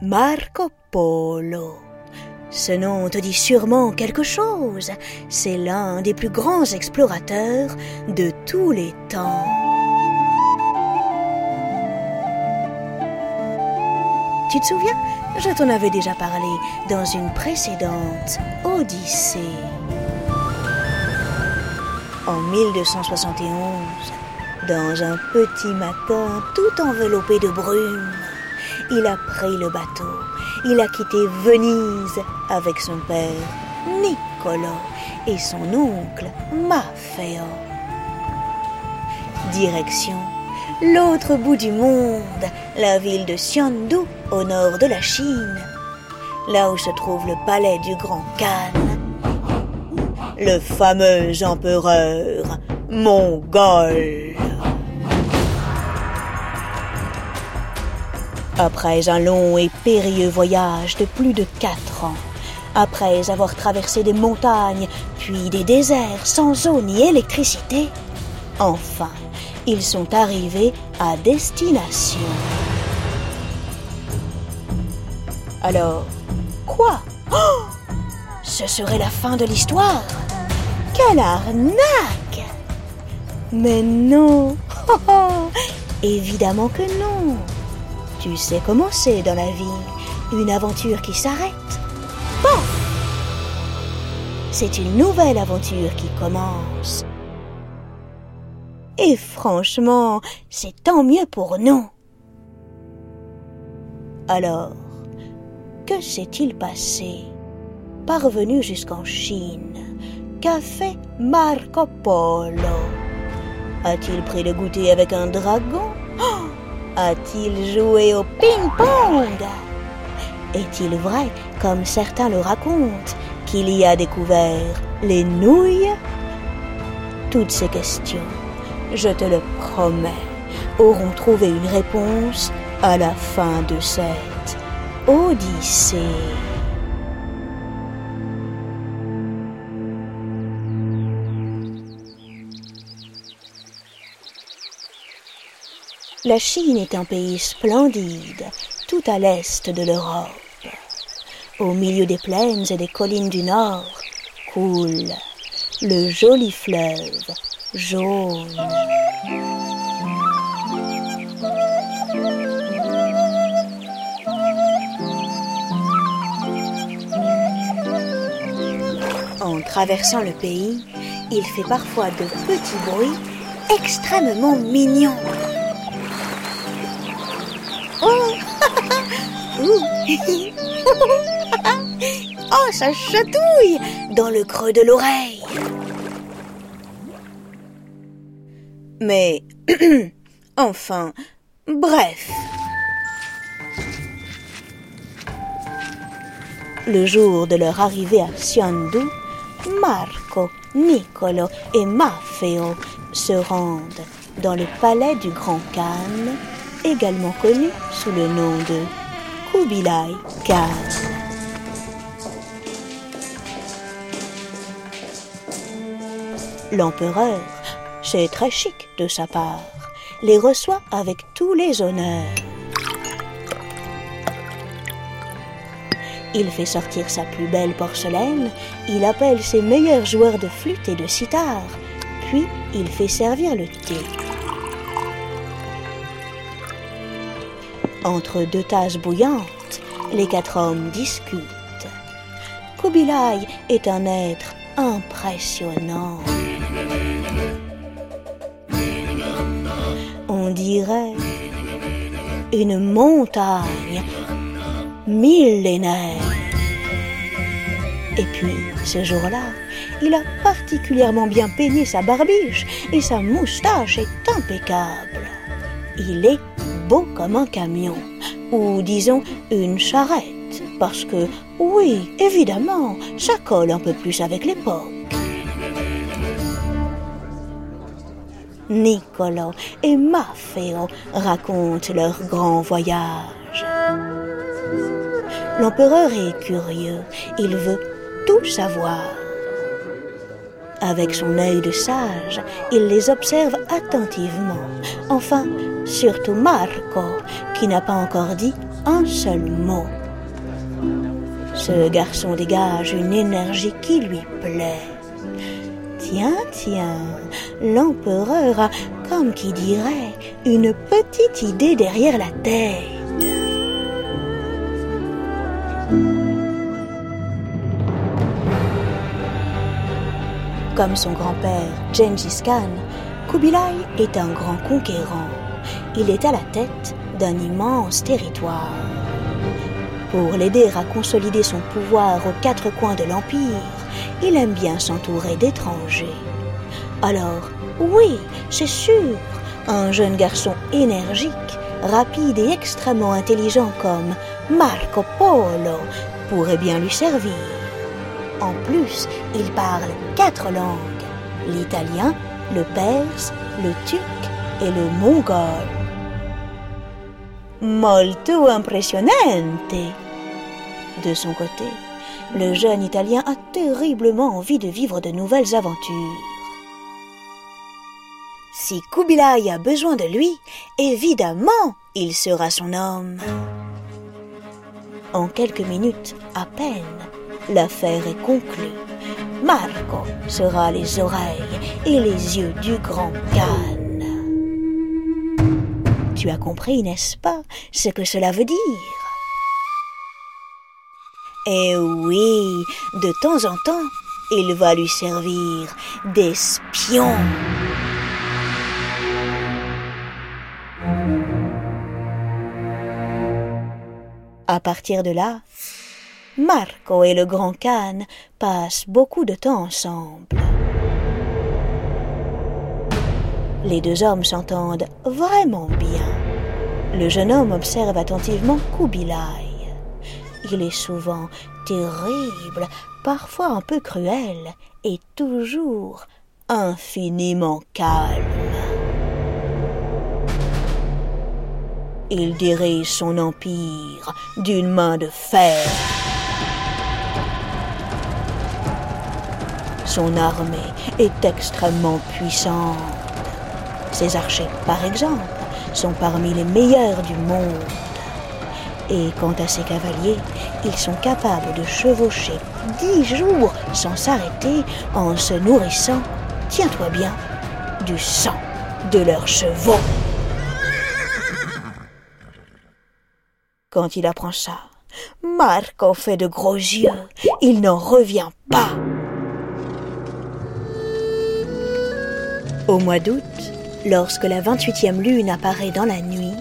Marco Polo. Ce nom te dit sûrement quelque chose. C'est l'un des plus grands explorateurs de tous les temps. Tu te souviens? Je t'en avais déjà parlé dans une précédente Odyssée. En 1271, dans un petit matin tout enveloppé de brume, il a pris le bateau. Il a quitté Venise avec son père, Niccolo, et son oncle, Maffeo. Direction l'autre bout du monde, la ville de Xiandu, au nord de la Chine, là où se trouve le palais du grand Khan, le fameux empereur mongol. Après un long et périlleux voyage de plus de quatre ans, après avoir traversé des montagnes, puis des déserts sans eau ni électricité, enfin, ils sont arrivés à destination. Alors, quoi? Oh! Ce serait la fin de l'histoire. Quelle arnaque! Mais non. Évidemment que non tu sais comment c'est dans la vie, une aventure qui s'arrête. Bon C'est une nouvelle aventure qui commence. Et franchement, c'est tant mieux pour nous. Alors, que s'est-il passé? Parvenu jusqu'en Chine, qu'a fait Marco Polo A-t-il pris le goûter avec un dragon? A-t-il joué au ping-pong Est-il vrai, comme certains le racontent, qu'il y a découvert les nouilles Toutes ces questions, je te le promets, auront trouvé une réponse à la fin de cette Odyssée. La Chine est un pays splendide, tout à l'est de l'Europe. Au milieu des plaines et des collines du nord coule le joli fleuve jaune. En traversant le pays, il fait parfois de petits bruits extrêmement mignons. oh, ça chatouille dans le creux de l'oreille. Mais, enfin, bref. Le jour de leur arrivée à Xiandu, Marco, Nicolo et Maffeo se rendent dans le palais du Grand Khan, également connu sous le nom de Kubilai Khan. L'empereur, c'est très chic de sa part, les reçoit avec tous les honneurs. Il fait sortir sa plus belle porcelaine, il appelle ses meilleurs joueurs de flûte et de sitar, puis il fait servir le thé. Entre deux tasses bouillantes, les quatre hommes discutent. Kubilai est un être impressionnant. On dirait une montagne millénaire. Et puis, ce jour-là, il a particulièrement bien peigné sa barbiche et sa moustache est impeccable. Il est beau comme un camion, ou disons une charrette, parce que, oui, évidemment, ça colle un peu plus avec l'époque. Nicolo et Maffeo racontent leur grand voyage. L'empereur est curieux, il veut tout savoir. Avec son œil de sage, il les observe attentivement. Enfin, surtout Marco, qui n'a pas encore dit un seul mot. Ce garçon dégage une énergie qui lui plaît. Tiens, tiens, l'empereur a, comme qui dirait, une petite idée derrière la tête. Comme son grand-père Gengis Khan, Kubilai est un grand conquérant. Il est à la tête d'un immense territoire. Pour l'aider à consolider son pouvoir aux quatre coins de l'Empire, il aime bien s'entourer d'étrangers. Alors, oui, c'est sûr, un jeune garçon énergique, rapide et extrêmement intelligent comme Marco Polo pourrait bien lui servir. En plus, il parle quatre langues, l'italien, le perse, le turc et le mongol. Molto impressionnante. De son côté, le jeune Italien a terriblement envie de vivre de nouvelles aventures. Si Kubilai a besoin de lui, évidemment, il sera son homme. En quelques minutes à peine, l'affaire est conclue. Marco sera les oreilles et les yeux du grand Khan. Tu as compris, n'est-ce pas, ce que cela veut dire? Eh oui, de temps en temps, il va lui servir d'espion. À partir de là, Marco et le grand Khan passent beaucoup de temps ensemble. Les deux hommes s'entendent vraiment bien. Le jeune homme observe attentivement Kubilai. Il est souvent terrible, parfois un peu cruel, et toujours infiniment calme. Il dirige son empire d'une main de fer. Son armée est extrêmement puissante. Ses archers, par exemple, sont parmi les meilleurs du monde. Et quant à ses cavaliers, ils sont capables de chevaucher dix jours sans s'arrêter en se nourrissant, tiens-toi bien, du sang de leurs chevaux. Quand il apprend ça, Marco fait de gros yeux. Il n'en revient pas. Au mois d'août, Lorsque la 28e lune apparaît dans la nuit,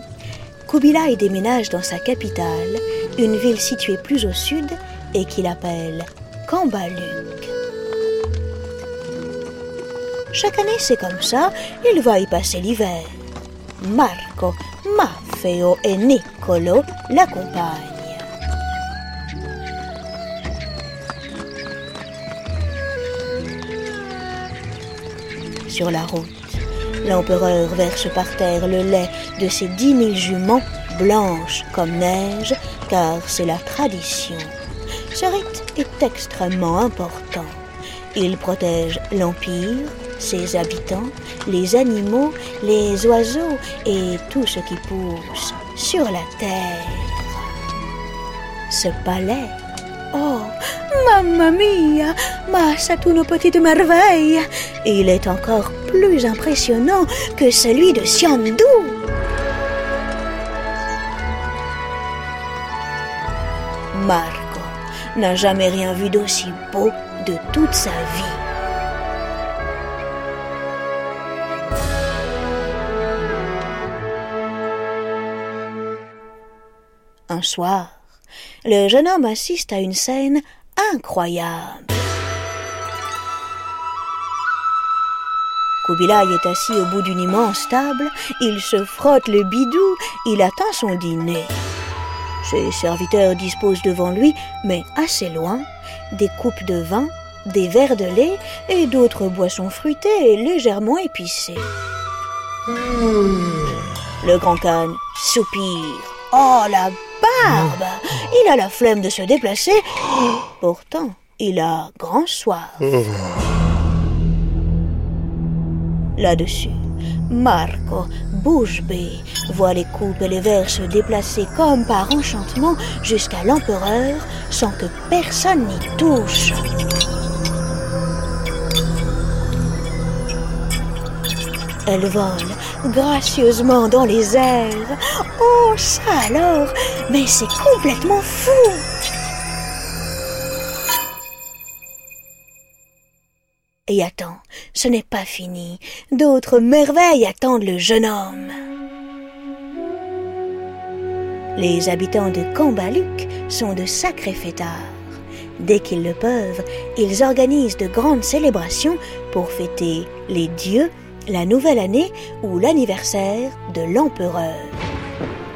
Kubilai déménage dans sa capitale, une ville située plus au sud et qu'il appelle Kambaluk. Chaque année, c'est comme ça, il va y passer l'hiver. Marco, Maffeo et Niccolo l'accompagnent. Sur la route, L'empereur verse par terre le lait de ses dix mille juments blanches comme neige, car c'est la tradition. Ce rite est extrêmement important. Il protège l'Empire, ses habitants, les animaux, les oiseaux et tout ce qui pousse sur la terre. Ce palais, oh, mamma mia, ma nos petite merveille, il est encore plus impressionnant que celui de Xiandu. Marco n'a jamais rien vu d'aussi beau de toute sa vie. Un soir, le jeune homme assiste à une scène incroyable. Kubilai est assis au bout d'une immense table, il se frotte le bidou, il attend son dîner. Ses serviteurs disposent devant lui, mais assez loin, des coupes de vin, des verres de lait et d'autres boissons fruitées et légèrement épicées. Le grand Khan soupire. Oh la Il a la flemme de se déplacer. Pourtant, il a grand soif. Là-dessus, Marco, bouche bée, voit les coupes et les verres se déplacer comme par enchantement jusqu'à l'empereur sans que personne n'y touche. Elle vole gracieusement dans les airs. Oh, ça alors Mais c'est complètement fou Et attends, ce n'est pas fini. D'autres merveilles attendent le jeune homme. Les habitants de Cambaluc sont de sacrés fêtards. Dès qu'ils le peuvent, ils organisent de grandes célébrations pour fêter les dieux, la nouvelle année ou l'anniversaire de l'empereur.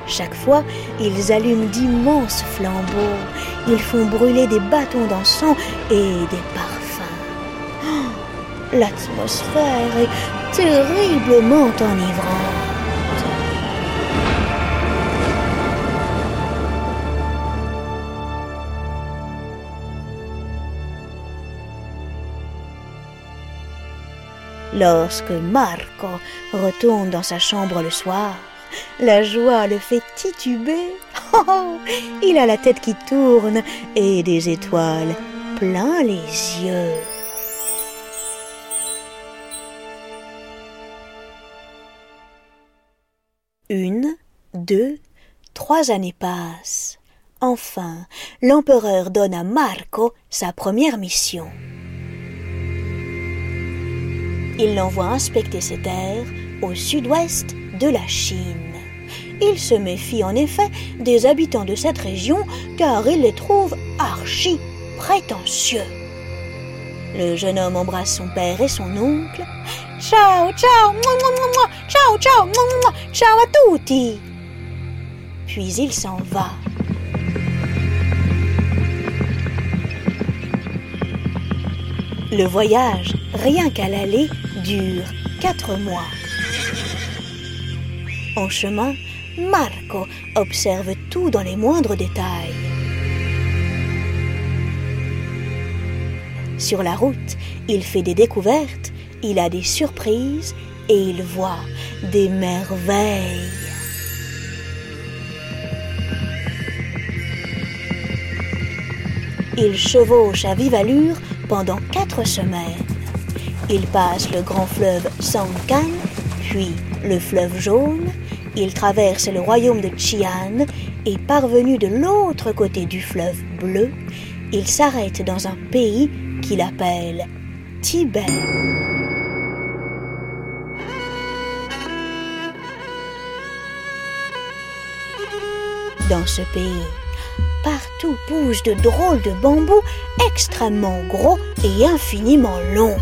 Chaque fois, ils allument d'immenses flambeaux, ils font brûler des bâtons d'encens et des parfums. L'atmosphère est terriblement enivrante. Lorsque Marco retourne dans sa chambre le soir, la joie le fait tituber. Oh, il a la tête qui tourne et des étoiles plein les yeux. Une, deux, trois années passent. Enfin, l'empereur donne à Marco sa première mission. Il l'envoie inspecter ses terres au sud-ouest de la Chine. Il se méfie en effet des habitants de cette région car il les trouve archi prétentieux. Le jeune homme embrasse son père et son oncle Ciao, ciao, ciao, ciao, ciao à tutti. Puis il s'en va. Le voyage, rien qu'à l'aller, dure quatre mois. En chemin, Marco observe tout dans les moindres détails. Sur la route, il fait des découvertes il a des surprises et il voit des merveilles. Il chevauche à vive allure pendant quatre semaines. Il passe le grand fleuve Sangkan, puis le fleuve jaune. Il traverse le royaume de Xi'an et parvenu de l'autre côté du fleuve bleu, il s'arrête dans un pays qu'il appelle Tibet. dans ce pays. Partout poussent de drôles de bambous extrêmement gros et infiniment longs.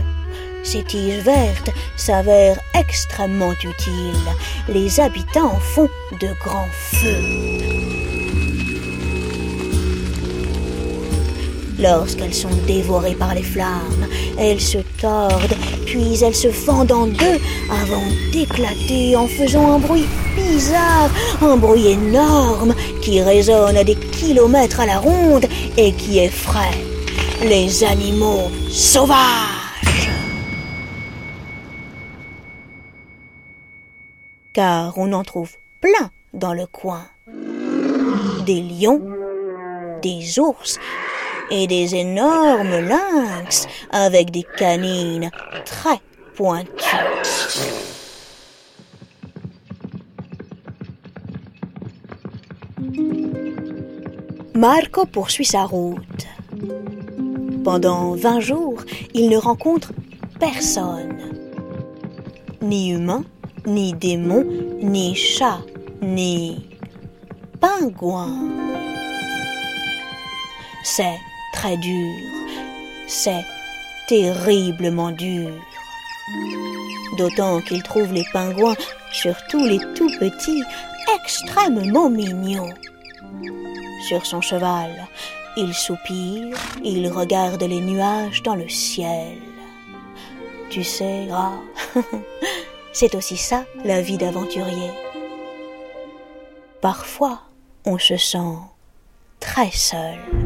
Ces tiges vertes s'avèrent extrêmement utiles. Les habitants en font de grands feux. Lorsqu'elles sont dévorées par les flammes, elles se tordent, puis elles se fendent en deux avant d'éclater en faisant un bruit bizarre, un bruit énorme qui résonne à des kilomètres à la ronde et qui effraie les animaux sauvages. Car on en trouve plein dans le coin. Des lions, des ours et des énormes lynx avec des canines très pointues. Marco poursuit sa route. Pendant vingt jours, il ne rencontre personne. Ni humain, ni démon, ni chat, ni pingouin. C'est très dur. C'est terriblement dur. D'autant qu'il trouve les pingouins, surtout les tout petits, extrêmement mignons. Sur son cheval, il soupire, il regarde les nuages dans le ciel. Tu sais, c'est aussi ça la vie d'aventurier. Parfois, on se sent très seul.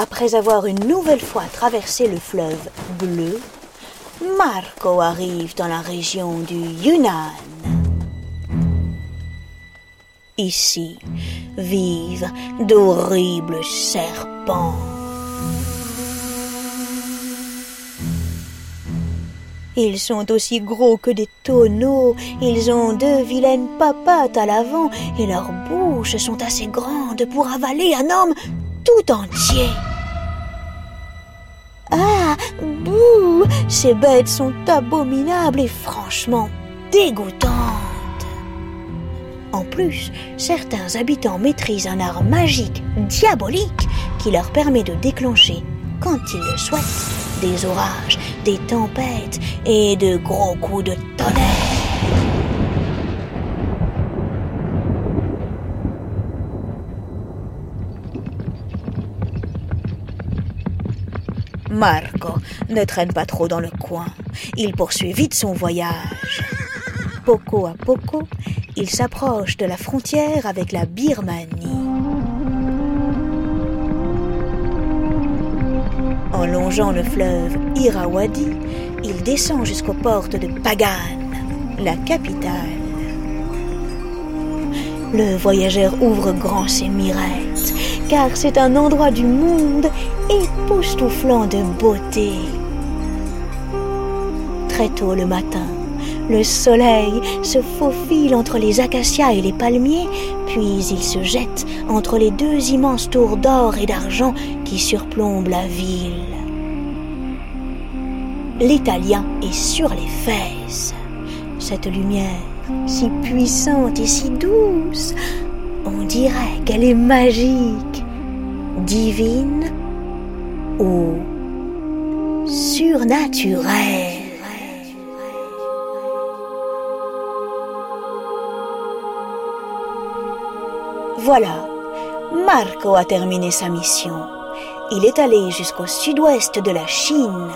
Après avoir une nouvelle fois traversé le fleuve bleu, Marco arrive dans la région du Yunnan. Ici vivent d'horribles serpents. Ils sont aussi gros que des tonneaux, ils ont deux vilaines papates à l'avant et leurs bouches sont assez grandes pour avaler un homme tout entier. Ah, bouh, ces bêtes sont abominables et franchement dégoûtantes. En plus, certains habitants maîtrisent un art magique diabolique qui leur permet de déclencher, quand ils le souhaitent, des orages, des tempêtes et de gros coups de tonnerre. Marco ne traîne pas trop dans le coin. Il poursuit vite son voyage. Poco à poco, il s'approche de la frontière avec la Birmanie. En longeant le fleuve Irrawaddy, il descend jusqu'aux portes de Pagan, la capitale. Le voyageur ouvre grand ses mirettes, car c'est un endroit du monde époustouflant de beauté. Très tôt le matin, le soleil se faufile entre les acacias et les palmiers, puis il se jette entre les deux immenses tours d'or et d'argent qui surplombent la ville. L'Italien est sur les fesses. Cette lumière, si puissante et si douce, on dirait qu'elle est magique, divine ou surnaturelle. Voilà, Marco a terminé sa mission. Il est allé jusqu'au sud-ouest de la Chine,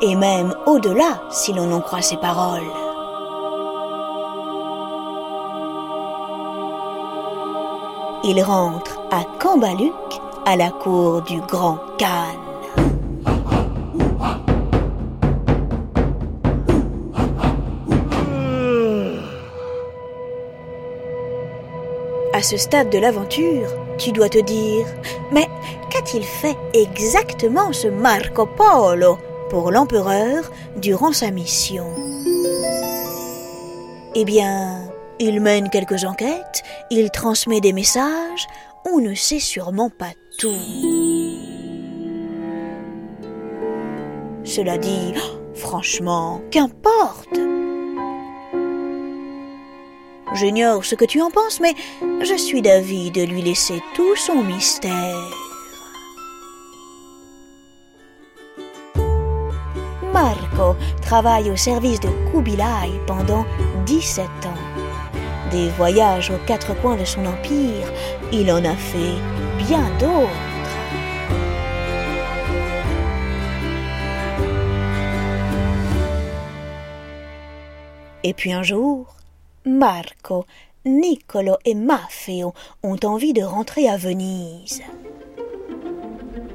et même au-delà si l'on en croit ses paroles. Il rentre à Cambaluc, à la cour du grand Khan. À ce stade de l'aventure, tu dois te dire Mais qu'a-t-il fait exactement ce Marco Polo pour l'empereur durant sa mission? Eh bien, il mène quelques enquêtes, il transmet des messages, on ne sait sûrement pas tout. Cela dit, franchement, qu'importe. J'ignore ce que tu en penses, mais je suis d'avis de lui laisser tout son mystère. Marco travaille au service de Kubilai pendant 17 ans. Des voyages aux quatre coins de son empire, il en a fait bien d'autres. Et puis un jour, Marco, Niccolo et Maffeo ont envie de rentrer à Venise.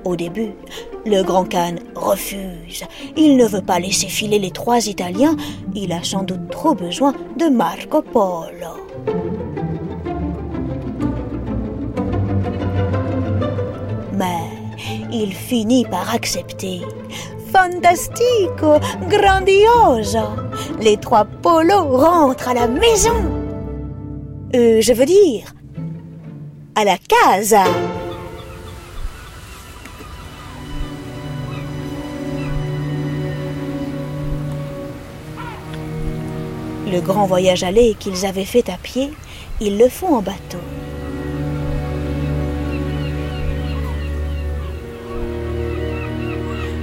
Au début, le grand Khan refuse. Il ne veut pas laisser filer les trois Italiens. Il a sans doute trop besoin de Marco Polo. Mais il finit par accepter. Fantastico, grandioso. Les trois polos rentrent à la maison. Euh, je veux dire, à la casa. Le grand voyage aller qu'ils avaient fait à pied, ils le font en bateau.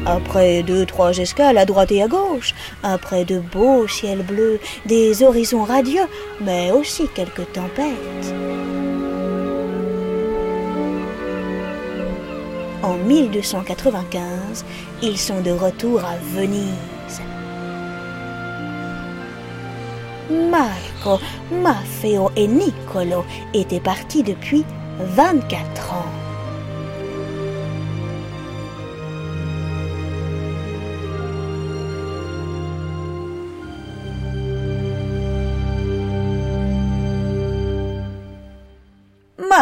Après deux, trois escales à droite et à gauche, après de beaux ciels bleus, des horizons radieux, mais aussi quelques tempêtes. En 1295, ils sont de retour à Venise. Marco, Maffeo et Niccolo étaient partis depuis 24 ans.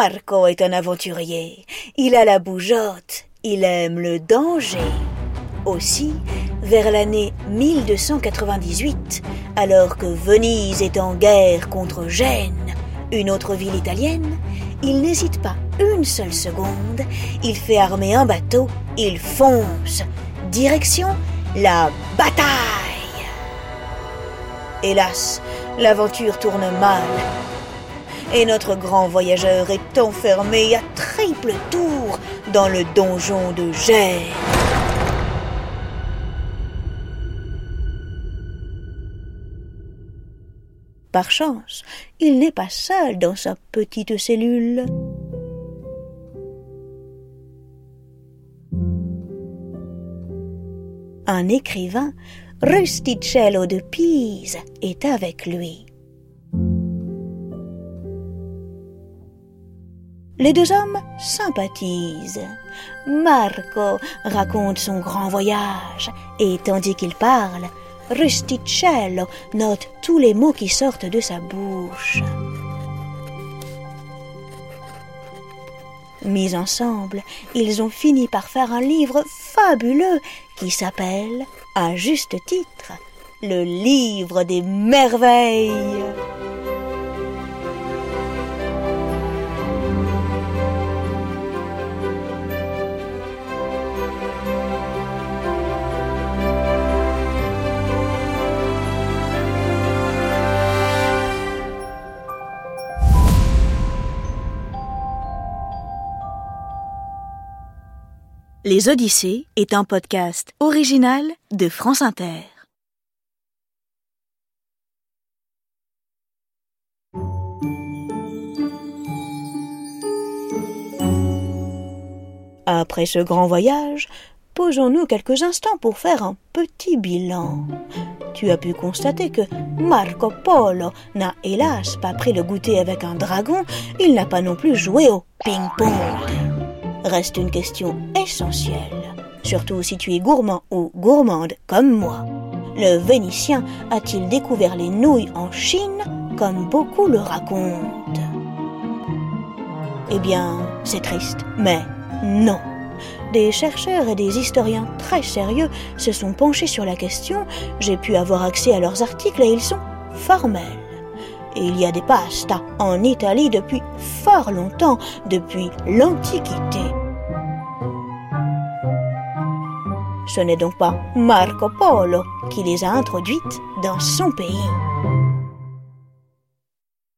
Marco est un aventurier. Il a la bougeotte. Il aime le danger. Aussi, vers l'année 1298, alors que Venise est en guerre contre Gênes, une autre ville italienne, il n'hésite pas une seule seconde, il fait armer un bateau, il fonce. Direction la bataille. Hélas, l'aventure tourne mal. Et notre grand voyageur est enfermé à triple tour dans le donjon de Gênes. Par chance, il n'est pas seul dans sa petite cellule. Un écrivain, Rusticello de Pise, est avec lui. Les deux hommes sympathisent. Marco raconte son grand voyage et tandis qu'il parle, Rusticello note tous les mots qui sortent de sa bouche. Mis ensemble, ils ont fini par faire un livre fabuleux qui s'appelle, à juste titre, le livre des merveilles. Les Odyssées est un podcast original de France Inter. Après ce grand voyage, posons-nous quelques instants pour faire un petit bilan. Tu as pu constater que Marco Polo n'a hélas pas pris le goûter avec un dragon, il n'a pas non plus joué au ping-pong reste une question essentielle, surtout si tu es gourmand ou gourmande comme moi. Le Vénitien a-t-il découvert les nouilles en Chine comme beaucoup le racontent? Eh bien, c'est triste, mais non. Des chercheurs et des historiens très sérieux se sont penchés sur la question, j'ai pu avoir accès à leurs articles et ils sont formels. Il y a des pastas en Italie depuis fort longtemps, depuis l'Antiquité. Ce n'est donc pas Marco Polo qui les a introduites dans son pays.